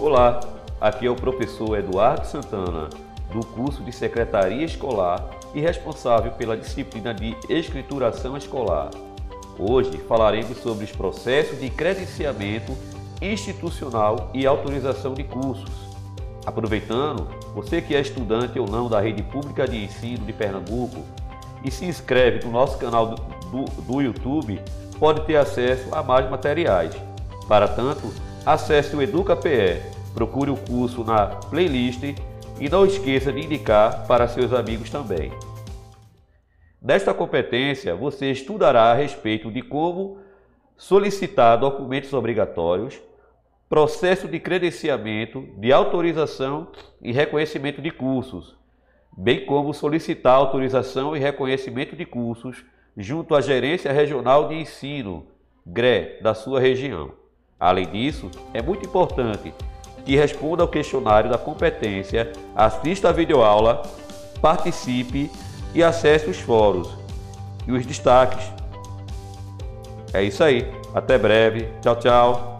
Olá, aqui é o professor Eduardo Santana, do curso de Secretaria Escolar e responsável pela disciplina de Escrituração Escolar. Hoje falaremos sobre os processos de credenciamento institucional e autorização de cursos. Aproveitando, você que é estudante ou não da rede pública de ensino de Pernambuco e se inscreve no nosso canal do, do, do YouTube, pode ter acesso a mais materiais. Para tanto, acesse o EducaPE, procure o curso na playlist e não esqueça de indicar para seus amigos também. Nesta competência, você estudará a respeito de como solicitar documentos obrigatórios, processo de credenciamento, de autorização e reconhecimento de cursos, bem como solicitar autorização e reconhecimento de cursos junto à Gerência Regional de Ensino, GRE, da sua região. Além disso, é muito importante que responda ao questionário da competência, assista a videoaula, participe e acesse os fóruns e os destaques. É isso aí. Até breve. Tchau, tchau.